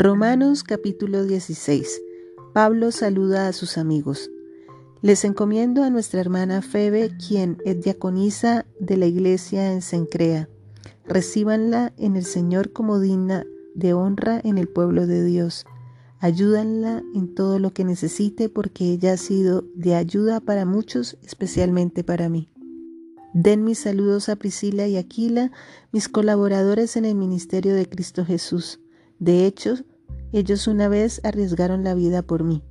Romanos capítulo 16. Pablo saluda a sus amigos. Les encomiendo a nuestra hermana Febe, quien es diaconisa de la iglesia en Sencrea. Recíbanla en el Señor como digna de honra en el pueblo de Dios. Ayúdanla en todo lo que necesite porque ella ha sido de ayuda para muchos, especialmente para mí. Den mis saludos a Priscila y Aquila, mis colaboradores en el ministerio de Cristo Jesús. De hecho, ellos una vez arriesgaron la vida por mí.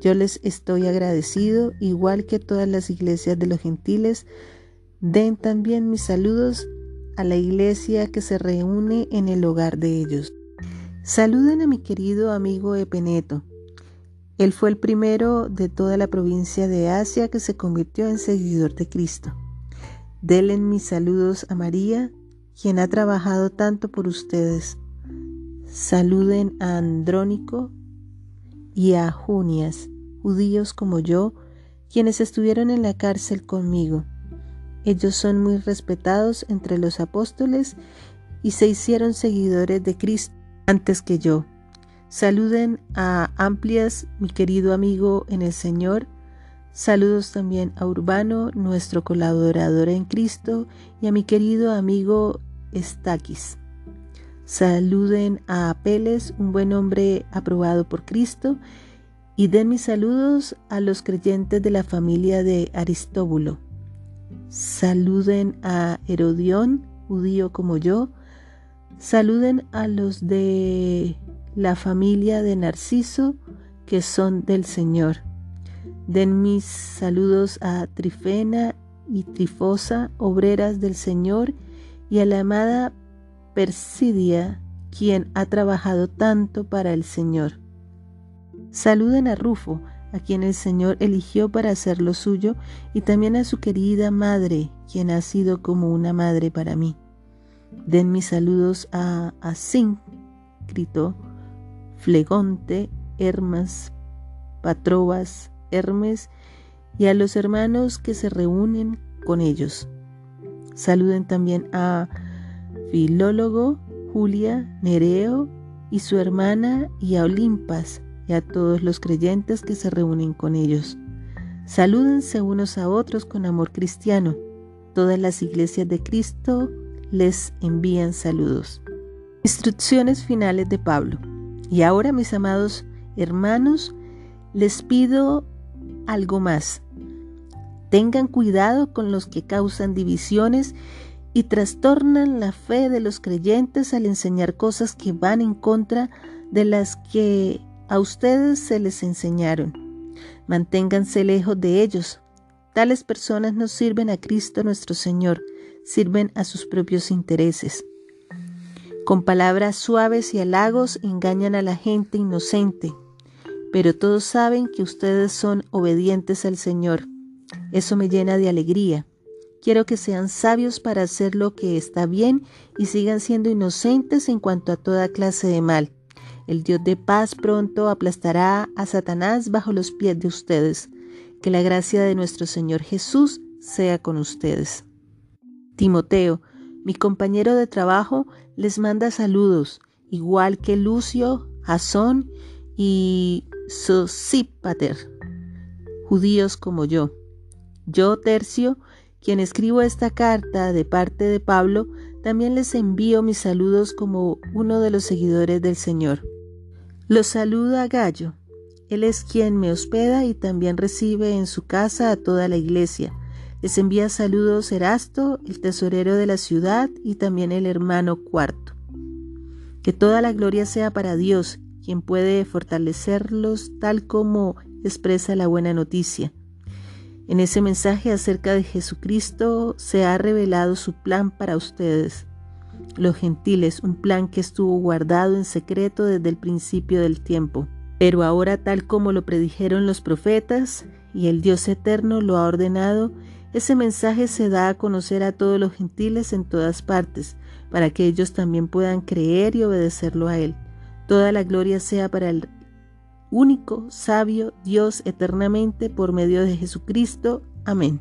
Yo les estoy agradecido, igual que todas las iglesias de los gentiles. Den también mis saludos a la iglesia que se reúne en el hogar de ellos. Saluden a mi querido amigo Epeneto. Él fue el primero de toda la provincia de Asia que se convirtió en seguidor de Cristo. Denle mis saludos a María, quien ha trabajado tanto por ustedes. Saluden a Andrónico y a Junias, judíos como yo, quienes estuvieron en la cárcel conmigo. Ellos son muy respetados entre los apóstoles y se hicieron seguidores de Cristo antes que yo. Saluden a Amplias, mi querido amigo en el Señor. Saludos también a Urbano, nuestro colaborador en Cristo, y a mi querido amigo Estaquis. Saluden a Apeles, un buen hombre aprobado por Cristo, y den mis saludos a los creyentes de la familia de Aristóbulo. Saluden a Herodión, judío como yo. Saluden a los de la familia de Narciso, que son del Señor. Den mis saludos a Trifena y Trifosa, obreras del Señor, y a la amada Persidia, quien ha trabajado tanto para el Señor. Saluden a Rufo, a quien el Señor eligió para hacer lo suyo, y también a su querida madre, quien ha sido como una madre para mí. Den mis saludos a Asíncrito, Flegonte, Hermas, Patrobas, Hermes y a los hermanos que se reúnen con ellos. Saluden también a Filólogo, Julia, Nereo y su hermana y a Olimpas y a todos los creyentes que se reúnen con ellos. Salúdense unos a otros con amor cristiano. Todas las iglesias de Cristo les envían saludos. Instrucciones finales de Pablo. Y ahora, mis amados hermanos, les pido algo más. Tengan cuidado con los que causan divisiones y trastornan la fe de los creyentes al enseñar cosas que van en contra de las que a ustedes se les enseñaron. Manténganse lejos de ellos. Tales personas no sirven a Cristo nuestro Señor, sirven a sus propios intereses. Con palabras suaves y halagos engañan a la gente inocente, pero todos saben que ustedes son obedientes al Señor. Eso me llena de alegría. Quiero que sean sabios para hacer lo que está bien y sigan siendo inocentes en cuanto a toda clase de mal. El Dios de paz pronto aplastará a Satanás bajo los pies de ustedes. Que la gracia de nuestro Señor Jesús sea con ustedes. Timoteo, mi compañero de trabajo, les manda saludos, igual que Lucio, Jasón y Sosípater, judíos como yo. Yo, Tercio, quien escribo esta carta de parte de Pablo, también les envío mis saludos como uno de los seguidores del Señor. Los saluda Gallo. Él es quien me hospeda y también recibe en su casa a toda la iglesia. Les envía saludos Erasto, el tesorero de la ciudad, y también el hermano cuarto. Que toda la gloria sea para Dios, quien puede fortalecerlos tal como expresa la buena noticia. En ese mensaje acerca de Jesucristo se ha revelado su plan para ustedes, los gentiles, un plan que estuvo guardado en secreto desde el principio del tiempo. Pero ahora tal como lo predijeron los profetas y el Dios eterno lo ha ordenado, ese mensaje se da a conocer a todos los gentiles en todas partes, para que ellos también puedan creer y obedecerlo a Él. Toda la gloria sea para el único, sabio Dios eternamente por medio de Jesucristo. Amén.